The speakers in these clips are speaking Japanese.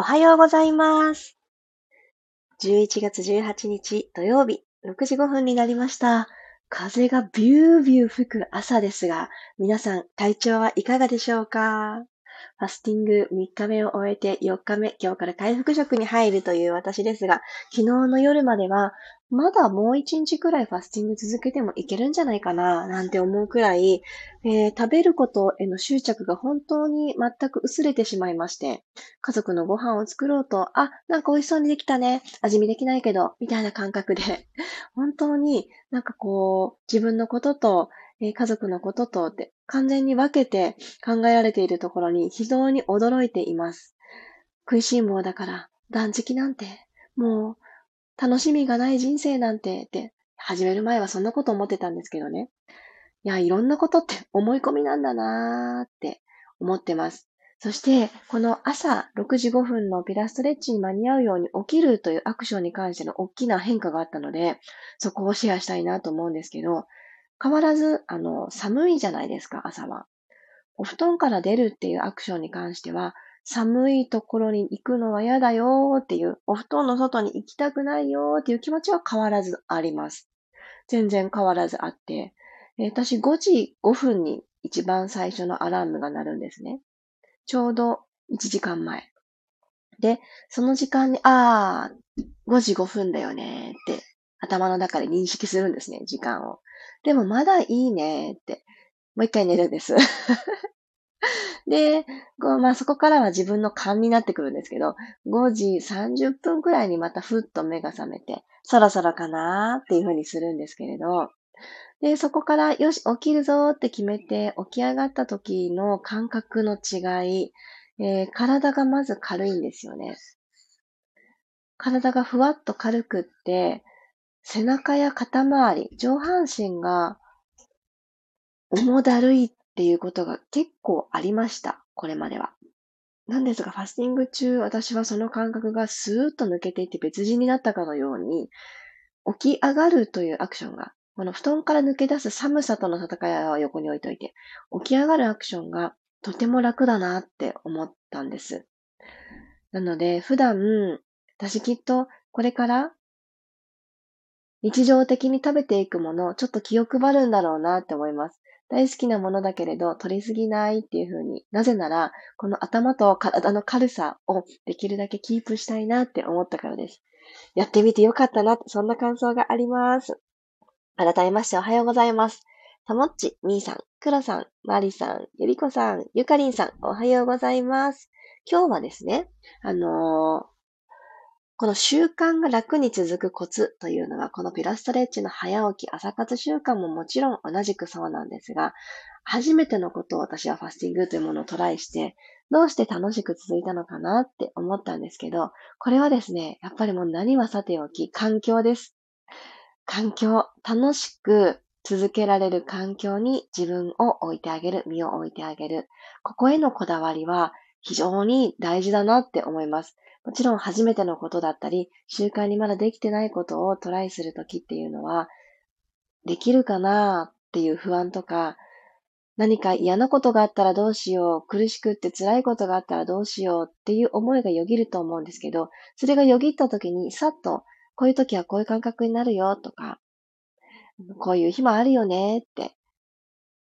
おはようございます。11月18日土曜日6時5分になりました。風がビュービュー吹く朝ですが、皆さん体調はいかがでしょうか？ファスティング3日目を終えて4日目、今日から回復食に入るという私ですが、昨日の夜まではまだもう1日くらいファスティング続けてもいけるんじゃないかな、なんて思うくらい、えー、食べることへの執着が本当に全く薄れてしまいまして、家族のご飯を作ろうと、あ、なんか美味しそうにできたね、味見できないけど、みたいな感覚で、本当になんかこう、自分のことと、えー、家族のこととって完全に分けて考えられているところに非常に驚いています。食いしん坊だから断食なんて、もう楽しみがない人生なんてって始める前はそんなこと思ってたんですけどね。いや、いろんなことって思い込みなんだなーって思ってます。そして、この朝6時5分のピラストレッチに間に合うように起きるというアクションに関しての大きな変化があったので、そこをシェアしたいなと思うんですけど、変わらず、あの、寒いじゃないですか、朝は。お布団から出るっていうアクションに関しては、寒いところに行くのは嫌だよっていう、お布団の外に行きたくないよっていう気持ちは変わらずあります。全然変わらずあって、私5時5分に一番最初のアラームが鳴るんですね。ちょうど1時間前。で、その時間に、ああ、5時5分だよねって頭の中で認識するんですね、時間を。でもまだいいねって、もう一回寝るんです。で、こうまあ、そこからは自分の勘になってくるんですけど、5時30分くらいにまたふっと目が覚めて、そろそろかなーっていうふうにするんですけれど、で、そこからよし、起きるぞーって決めて起き上がった時の感覚の違い、えー、体がまず軽いんですよね。体がふわっと軽くって、背中や肩周り、上半身が重だるいっていうことが結構ありました。これまでは。なんですが、ファスティング中、私はその感覚がスーッと抜けていって別人になったかのように、起き上がるというアクションが、この布団から抜け出す寒さとの戦いは横に置いといて、起き上がるアクションがとても楽だなって思ったんです。なので、普段、私きっとこれから日常的に食べていくもの、ちょっと気を配るんだろうなって思います。大好きなものだけれど取りすぎないっていう風になぜなら、この頭と体の軽さをできるだけキープしたいなって思ったからです。やってみてよかったなって、そんな感想があります。改めましておはようございます。たもっち、みーさん、くろさん、まりさん、ゆりこさん、ゆかりんさん、おはようございます。今日はですね、あのーこの習慣が楽に続くコツというのは、このピラストレッチの早起き朝活習慣ももちろん同じくそうなんですが、初めてのことを私はファスティングというものをトライして、どうして楽しく続いたのかなって思ったんですけど、これはですね、やっぱりもう何はさておき、環境です。環境、楽しく続けられる環境に自分を置いてあげる、身を置いてあげる。ここへのこだわりは非常に大事だなって思います。もちろん初めてのことだったり、習慣にまだできてないことをトライするときっていうのは、できるかなっていう不安とか、何か嫌なことがあったらどうしよう、苦しくって辛いことがあったらどうしようっていう思いがよぎると思うんですけど、それがよぎった時にさっと、こういう時はこういう感覚になるよとか、こういう日もあるよねって、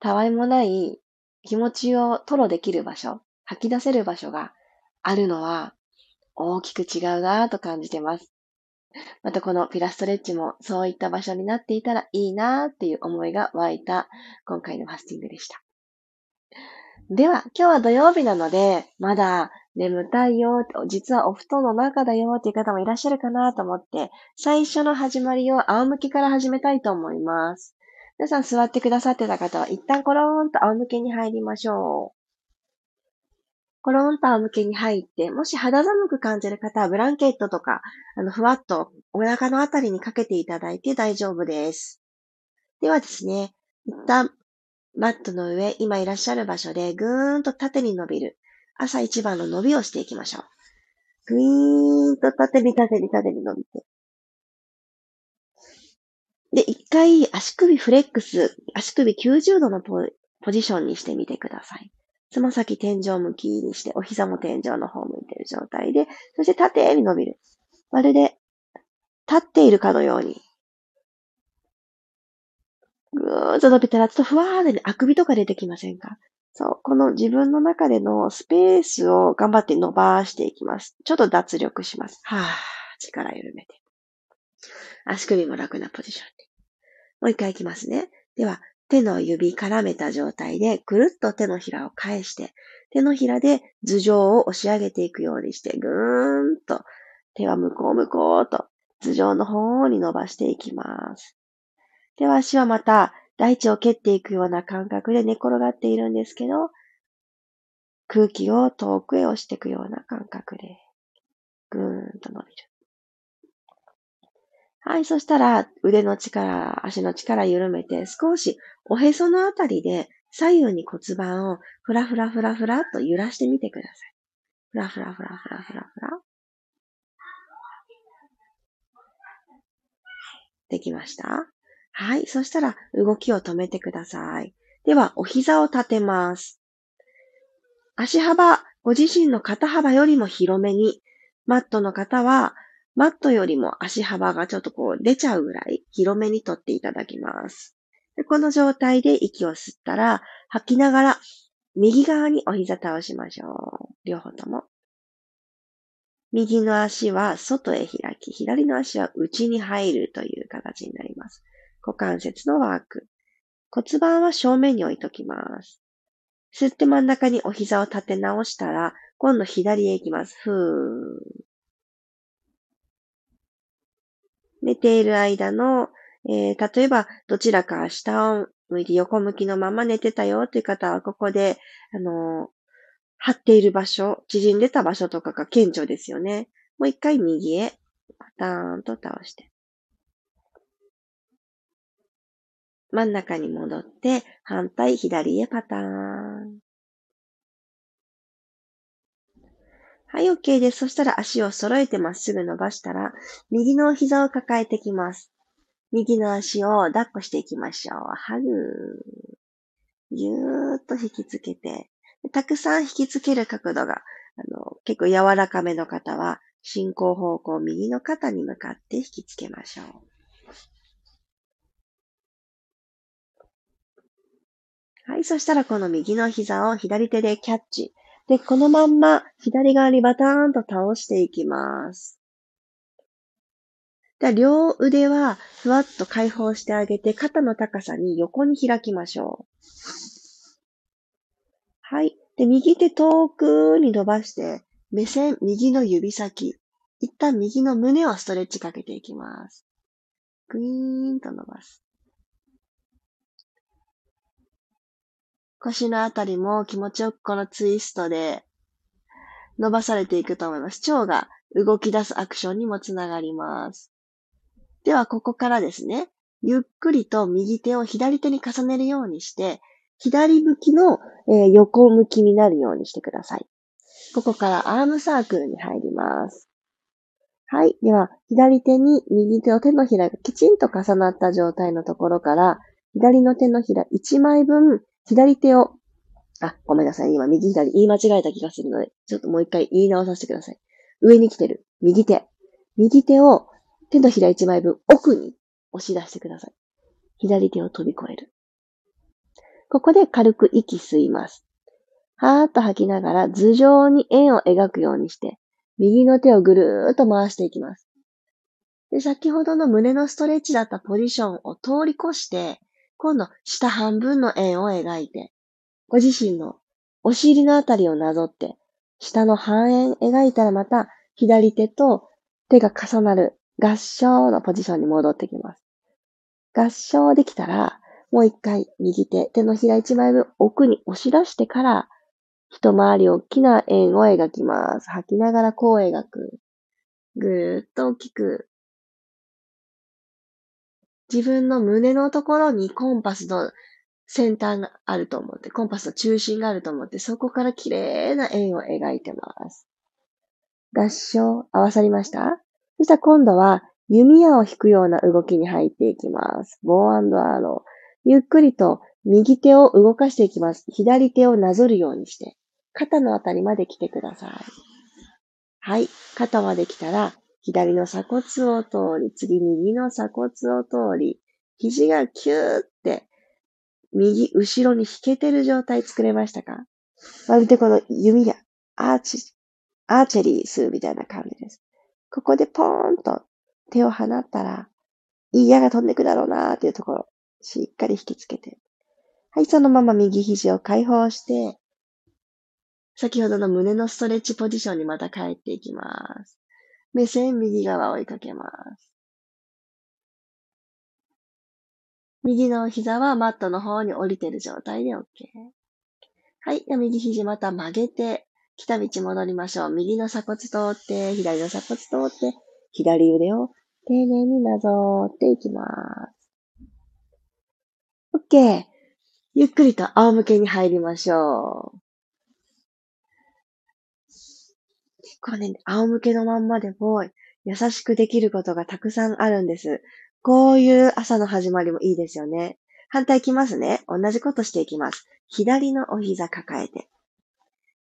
たわいもない気持ちを吐露できる場所、吐き出せる場所があるのは、大きく違うなぁと感じてます。またこのピラストレッチもそういった場所になっていたらいいなぁっていう思いが湧いた今回のファスティングでした。では、今日は土曜日なので、まだ眠たいよ、実はお布団の中だよっていう方もいらっしゃるかなと思って、最初の始まりを仰向けから始めたいと思います。皆さん座ってくださってた方は一旦コローンと仰向けに入りましょう。コロンと仰向けに入って、もし肌寒く感じる方はブランケットとか、あの、ふわっとお腹のあたりにかけていただいて大丈夫です。ではですね、一旦、マットの上、今いらっしゃる場所でぐーんと縦に伸びる。朝一番の伸びをしていきましょう。ぐーんと縦に縦に縦に伸びて。で、一回足首フレックス、足首90度のポジションにしてみてください。つま先天井向きにして、お膝も天井の方向いている状態で、そして縦に伸びる。まるで立っているかのように。ぐーっと伸びたら、ちょっとふわーで、ね、あくびとか出てきませんか？そう。この自分の中でのスペースを頑張って伸ばしていきます。ちょっと脱力します。はぁ、力緩めて。足首も楽なポジションに。もう一回いきますね。では、手の指絡めた状態で、くるっと手のひらを返して、手のひらで頭上を押し上げていくようにして、ぐーんと、手は向こう向こうと、頭上の方に伸ばしていきます。では足はまた、大地を蹴っていくような感覚で寝転がっているんですけど、空気を遠くへ押していくような感覚で、ぐーんと伸びる。はい、そしたら腕の力、足の力緩めて少しおへそのあたりで左右に骨盤をふらふらふらふらと揺らしてみてください。ふらふらふらふらふらふら。できました？はい。そしたら動きを止めてください。では、お膝を立てます。足幅、ご自身の肩幅よりも広めに、マットの方はマットよりも足幅がちょっとこう出ちゃうぐらい広めに取っていただきます。でこの状態で息を吸ったら、吐きながら右側にお膝倒しましょう。両方とも。右の足は外へ開き、左の足は内に入るという形になります。股関節のワーク。骨盤は正面に置いときます。吸って真ん中にお膝を立て直したら、今度左へ行きます。ふー。寝ている間の、えー、例えばどちらか下を向いて横向きのまま寝てたよという方は、ここで、あのー、張っている場所、縮んでた場所とかが顕著ですよね。もう一回右へ、パターンと倒して。真ん中に戻って、反対左へパターン。はい、OK です。そしたら足を揃えてまっすぐ伸ばしたら、右の膝を抱えてきます。右の足を抱っこしていきましょう。ハグ。ぎゅーっと引きつけて、たくさん引きつける角度が、あの、結構柔らかめの方は、進行方向右の肩に向かって引きつけましょう。はい。そしたらこの右の膝を左手でキャッチ。で、このまんま左側にバターンと倒していきます。で両腕はふわっと解放してあげて、肩の高さに横に開きましょう。はい。で、右手遠くに伸ばして、目線、右の指先。一旦右の胸をストレッチかけていきます。グイーンと伸ばす。腰のあたりも気持ちよくこのツイストで伸ばされていくと思います。腸が動き出すアクションにもつながります。では、ここからですね、ゆっくりと右手を左手に重ねるようにして、左向きの、え、横向きになるようにしてください。ここからアームサークルに入ります。はい。では、左手に右手の手のひらがきちんと重なった状態のところから、左の手のひら1枚分左手を、あ、ごめんなさい。今、右左言い間違えた気がするので、ちょっともう一回言い直させてください。上に来てる。右手。右手を手のひら一枚分奥に押し出してください。左手を飛び越える。ここで軽く息吸います。はーっと吐きながら頭上に円を描くようにして、右の手をぐるーっと回していきます。で先ほどの胸のストレッチだったポジションを通り越して、今度、下半分の円を描いて、ご自身のお尻のあたりをなぞって、下の半円描いたらまた、左手と手が重なる合掌のポジションに戻ってきます。合掌できたら、もう一回右手、手のひら一枚分奥に押し出してから、一回り大きな円を描きます。吐きながらこう描く。ぐーっと大きく自分の胸のところにコンパスの先端があると思って、コンパスの中心があると思って、そこから綺麗な円を描いてます。合掌、合わさりました？そしたら今度は弓矢を引くような動きに入っていきます。ボーアロー。ゆっくりと右手を動かしていきます。左手をなぞるようにして、肩のあたりまで来てください。はい。肩まで来たら、左の鎖骨を通り、次右の鎖骨を通り、肘がキューって、右、後ろに引けてる状態作れましたか？まるでこの弓がアーチ、アーチェリーするみたいな感じです。ここでポーンと手を放ったら、いい矢が飛んでくだろうなーっていうところ、しっかり引きつけて。はい、そのまま右肘を解放して、先ほどの胸のストレッチポジションにまた帰っていきます。目線右側を追いかけます。右の膝はマットの方に降りてる状態で OK。はい。右肘また曲げて、来た道戻りましょう。右の鎖骨通って、左の鎖骨通って、左腕を丁寧になぞっていきます。OK。ゆっくりと仰向けに入りましょう。結構ね、仰向けのまんまでも優しくできることがたくさんあるんです。こういう朝の始まりもいいですよね。反対いきますね。同じことしていきます。左のお膝抱えて。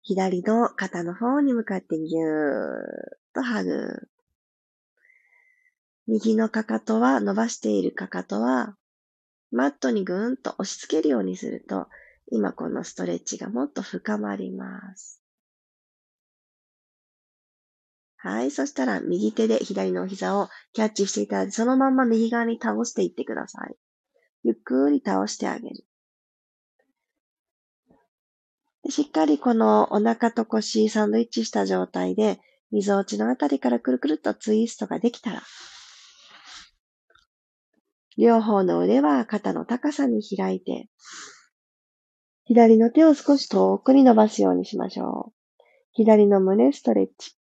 左の肩の方に向かってぎゅーっとハグ。右のかかとは、伸ばしているかかとは、マットにぐーんと押し付けるようにすると、今このストレッチがもっと深まります。はい。そしたら、右手で左の膝をキャッチしていただいて、そのまんま右側に倒していってください。ゆっくり倒してあげる。しっかりこのお腹と腰サンドイッチした状態で、溝落ちのあたりからくるくるっとツイストができたら、両方の腕は肩の高さに開いて、左の手を少し遠くに伸ばすようにしましょう。左の胸ストレッチ。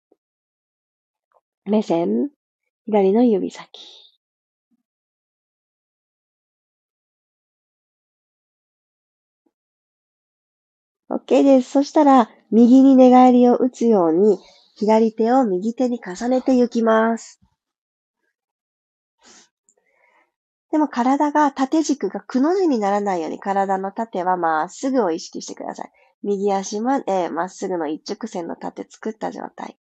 目線、左の指先。OK です。そしたら、右に寝返りを打つように、左手を右手に重ねていきます。でも体が縦軸がくの字にならないように体の縦はまっすぐを意識してください。右足までまっすぐの一直線の縦作った状態。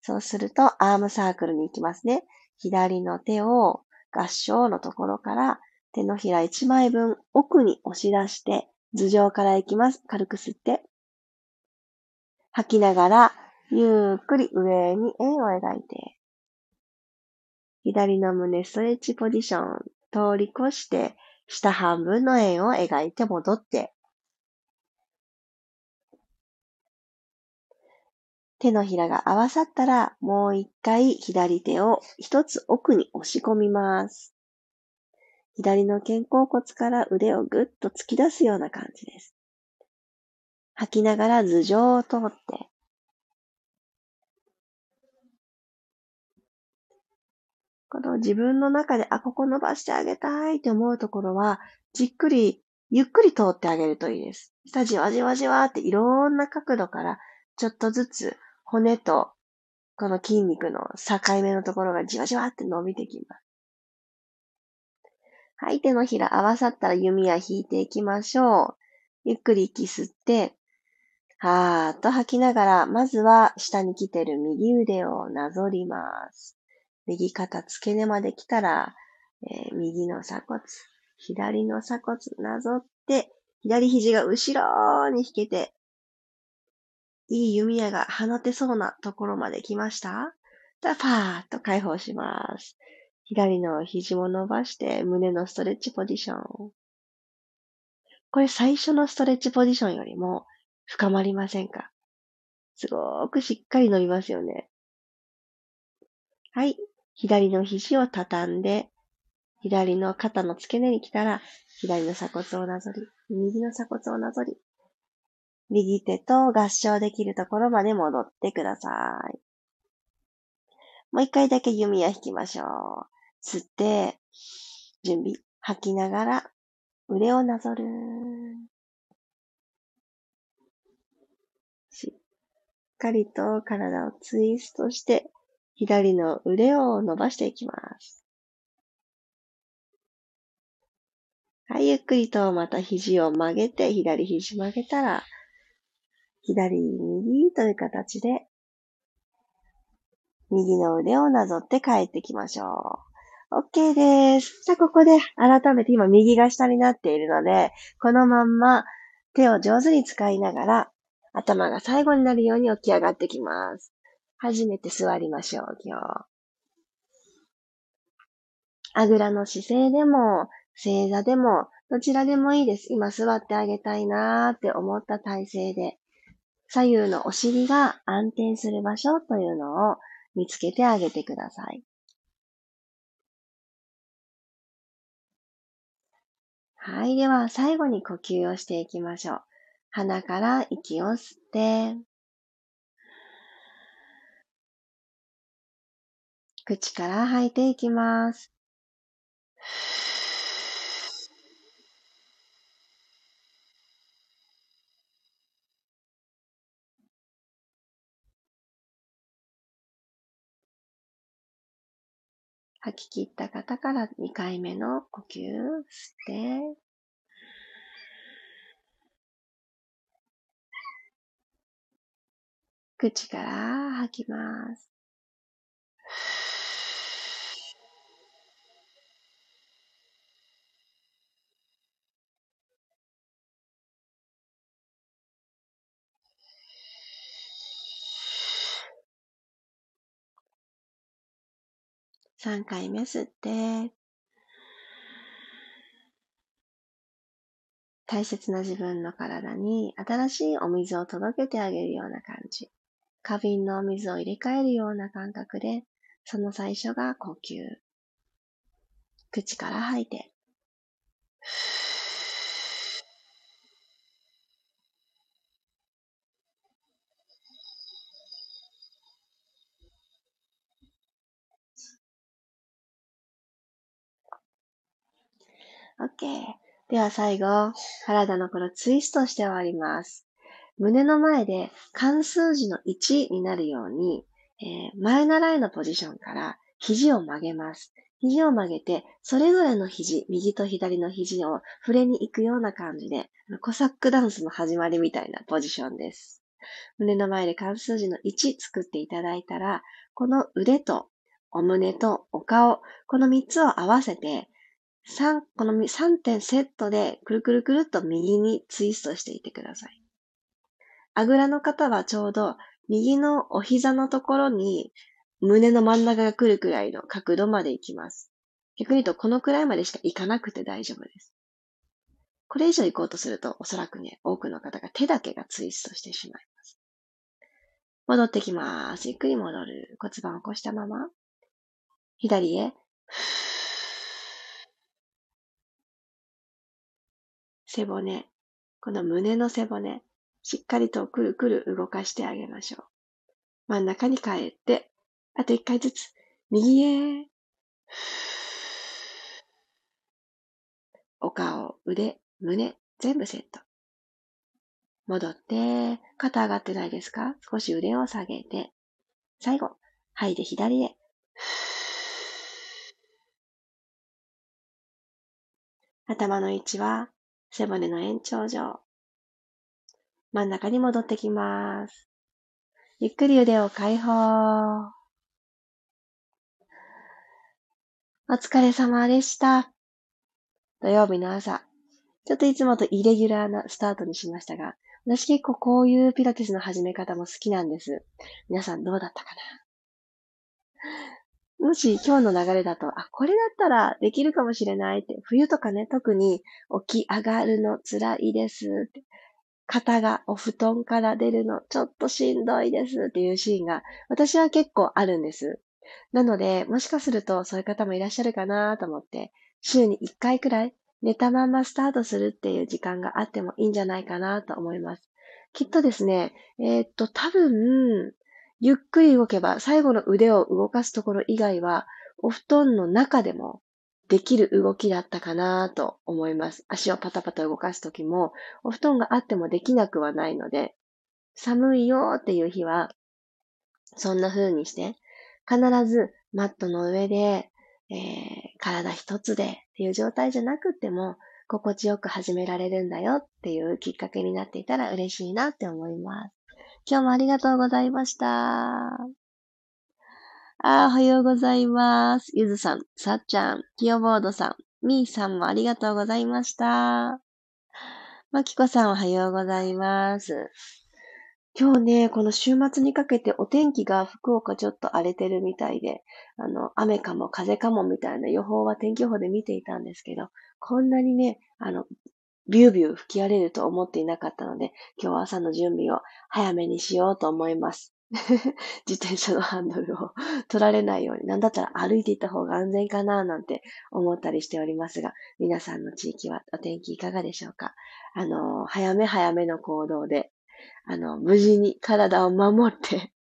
そうするとアームサークルに行きますね。左の手を合掌のところから手のひら1枚分奥に押し出して頭上から行きます。軽く吸って。吐きながら、ゆっくり上に円を描いて。左の胸ストレッチポジション通り越して、下半分の円を描いて戻って。手のひらが合わさったら、もう一回左手を一つ奥に押し込みます。左の肩甲骨から腕をぐっと突き出すような感じです。吐きながら頭上を通って、この自分の中で、あ、ここ伸ばしてあげたいって思うところは、じっくり、ゆっくり通ってあげるといいです。下じわじわじわっていろんな角度から、ちょっとずつ骨とこの筋肉の境目のところがじわじわって伸びてきます。はい、手のひら合わさったら弓矢引いていきましょう。ゆっくり息吸って、はーっと吐きながら、まずは下に来てる右腕をなぞります。右肩付け根まで来たら、えー、右の鎖骨、左の鎖骨なぞって、左肘が後ろに引けて、いい弓矢が放てそうなところまで来ました？じゃあ、パーッと解放します。左の肘も伸ばして胸のストレッチポジション。これ最初のストレッチポジションよりも深まりませんか？すごくしっかり伸びますよね。はい。左の肘を畳んで、左の肩の付け根に来たら、左の鎖骨をなぞり、右の鎖骨をなぞり、右手と合掌できるところまで戻ってください。もう一回だけ弓矢引きましょう。吸って、準備。吐きながら、腕をなぞる。しっかりと体をツイストして、左の腕を伸ばしていきます。はい、ゆっくりとまた肘を曲げて、左肘曲げたら、左右という形で、右の腕をなぞって帰ってきましょう。OK です。じゃあ、ここで改めて今右が下になっているので、このまんま手を上手に使いながら、頭が最後になるように起き上がってきます。初めて座りましょう、今日。あぐらの姿勢でも、正座でも、どちらでもいいです。今座ってあげたいなーって思った体勢で、左右のお尻が安定する場所というのを見つけてあげてください。はい。では、最後に呼吸をしていきましょう。鼻から息を吸って、口から吐いていきます。吐き切った方から2回目の呼吸吸って、口から吐きます。3回目吸って、大切な自分の体に新しいお水を届けてあげるような感じ。花瓶のお水を入れ替えるような感覚で、その最初が呼吸。口から吐いて。OK。では最後、体のこのツイストして終わります。胸の前で関数字の1になるように、えー、前習いのポジションから肘を曲げます。肘を曲げて、それぞれの肘、右と左の肘を触れに行くような感じで、コサックダンスの始まりみたいなポジションです。胸の前で関数字の1作っていただいたら、この腕とお胸とお顔、この3つを合わせて、3、この3点セットでくるくるくるっと右にツイストしていてください。あぐらの方はちょうど右のお膝のところに胸の真ん中が来るくらいの角度まで行きます。逆に言うとこのくらいまでしか行かなくて大丈夫です。これ以上行こうとするとおそらくね、多くの方が手だけがツイストしてしまいます。戻ってきます。ゆっくり戻る。骨盤を起こしたまま。左へ。背骨。この胸の背骨。しっかりとくるくる動かしてあげましょう。真ん中に帰って、あと一回ずつ、右へ。お顔、腕、胸、全部セット。戻って、肩上がってないですか？少し腕を下げて、最後、吐いて左へ。頭の位置は背骨の延長上。真ん中に戻ってきます。ゆっくり腕を解放。お疲れ様でした。土曜日の朝、ちょっといつもとイレギュラーなスタートにしましたが、私結構こういうピラティスの始め方も好きなんです。皆さんどうだったかな？もし今日の流れだと、あ、これだったらできるかもしれないって、冬とかね、特に起き上がるの辛いですって、肩がお布団から出るのちょっとしんどいですっていうシーンが私は結構あるんです。なので、もしかするとそういう方もいらっしゃるかなと思って、週に1回くらい寝たままスタートするっていう時間があってもいいんじゃないかなと思います。きっとですね、えー、っと、多分、ゆっくり動けば最後の腕を動かすところ以外は、お布団の中でもできる動きだったかなと思います。足をパタパタ動かすときも、お布団があってもできなくはないので、寒いよっていう日は、そんな風にして、必ずマットの上で、えー、体一つでっていう状態じゃなくても、心地よく始められるんだよっていうきっかけになっていたら嬉しいなって思います。今日もありがとうございました。あ、おはようございます。ゆずさん、さっちゃん、きよボードさん、みーさんもありがとうございました。まきこさんおはようございます。今日ね、この週末にかけてお天気が福岡ちょっと荒れてるみたいで、あの、雨かも風かもみたいな予報は天気予報で見ていたんですけど、こんなにね、あの、ビュービュー吹き荒れると思っていなかったので、今日は朝の準備を早めにしようと思います。自転車のハンドルを取られないように、なんだったら歩いていった方が安全かななんて思ったりしておりますが、皆さんの地域はお天気いかがでしょうか？あの、早め早めの行動で、あの、無事に体を守って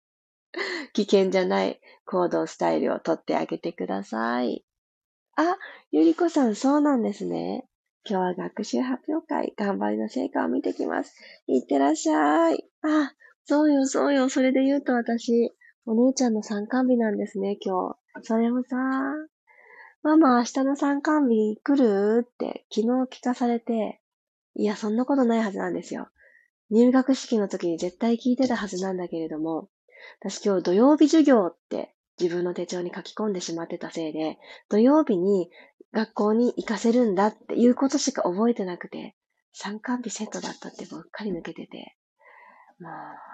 危険じゃない行動スタイルをとってあげてください。あ、ゆりこさん、そうなんですね。今日は学習発表会、頑張りの成果を見てきます。いってらっしゃい。あ、そうよ、そうよ。それで言うと私、お姉ちゃんの参観日なんですね、今日。それもさ、ママ明日の参観日来る？って昨日聞かされて、いや、そんなことないはずなんですよ。入学式の時に絶対聞いてたはずなんだけれども、私今日土曜日授業って自分の手帳に書き込んでしまってたせいで、土曜日に学校に行かせるんだっていうことしか覚えてなくて、参観日セットだったってばっかり抜けてて、も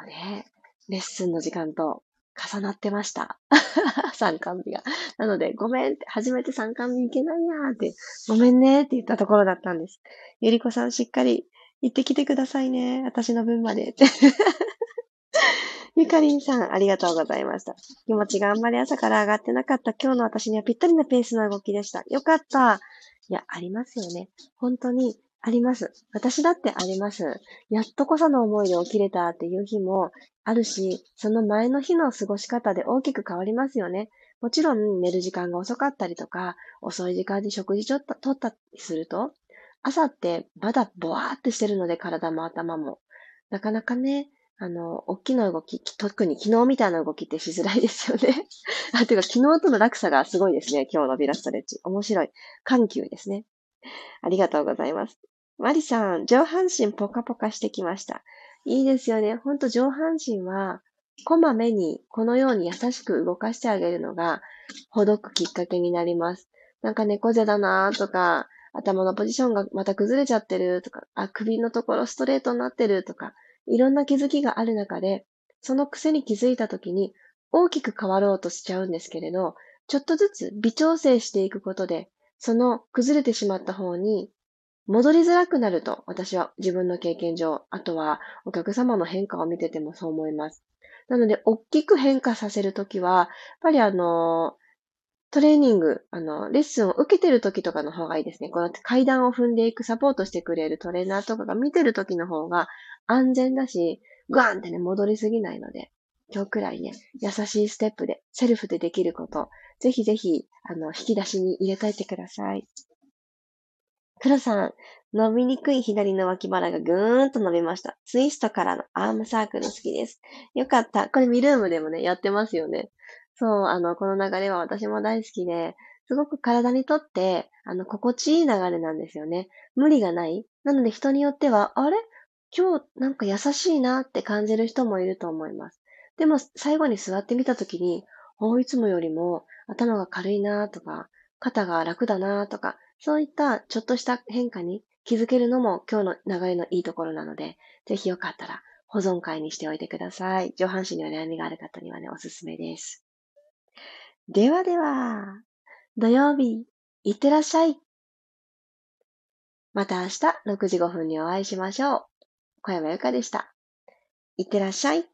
うね、レッスンの時間と重なってました。参観日が。なので、ごめんって、初めて参観日行けないやーって、ごめんねって言ったところだったんです。ゆりこさんしっかり行ってきてくださいね。私の分までって。ゆかりんさん、ありがとうございました。気持ちがあんまり朝から上がってなかった今日の私にはぴったりなペースの動きでした。よかった。いや、ありますよね。本当に、あります。私だってあります。やっとこさの思いで起きれたっていう日もあるし、その前の日の過ごし方で大きく変わりますよね。もちろん寝る時間が遅かったりとか、遅い時間に食事ちょっと取ったりすると、朝ってまだボワーってしてるので体も頭も。なかなかね、あの、大きな動き、特に昨日みたいな動きってしづらいですよね。あ、ていうか昨日との落差がすごいですね。今日のビラストレッチ。面白い。緩急ですね。ありがとうございます。マリさん、上半身ポカポカしてきました。いいですよね。ほんと上半身は、こまめにこのように優しく動かしてあげるのが、ほどくきっかけになります。なんか猫背だなとか、頭のポジションがまた崩れちゃってるとか、あ、首のところストレートになってるとか、いろんな気づきがある中で、その癖に気づいたときに大きく変わろうとしちゃうんですけれど、ちょっとずつ微調整していくことで、その崩れてしまった方に戻りづらくなると、私は自分の経験上、あとはお客様の変化を見ててもそう思います。なので、大きく変化させるときは、やっぱりあの、トレーニング、あの、レッスンを受けてる時とかの方がいいですね。こうやって階段を踏んでいくサポートしてくれるトレーナーとかが見てる時の方が安全だし、グワンってね、戻りすぎないので、今日くらいね、優しいステップで、セルフでできること、ぜひぜひ、あの、引き出しに入れといてください。黒さん、伸びにくい左の脇腹がぐーんと伸びました。ツイストからのアームサークル好きです。よかった。これミルームでもね、やってますよね。そう、あの、この流れは私も大好きで、すごく体にとって、あの、心地いい流れなんですよね。無理がない。なので人によっては、あれ？今日なんか優しいなって感じる人もいると思います。でも最後に座ってみたときに、いつもよりも頭が軽いなとか、肩が楽だなとか、そういったちょっとした変化に気づけるのも今日の流れのいいところなので、ぜひよかったら保存会にしておいてください。上半身にお悩みがある方にはね、おすすめです。ではでは、土曜日、いってらっしゃい。また明日6時5分にお会いしましょう。小山由かでした。いってらっしゃい。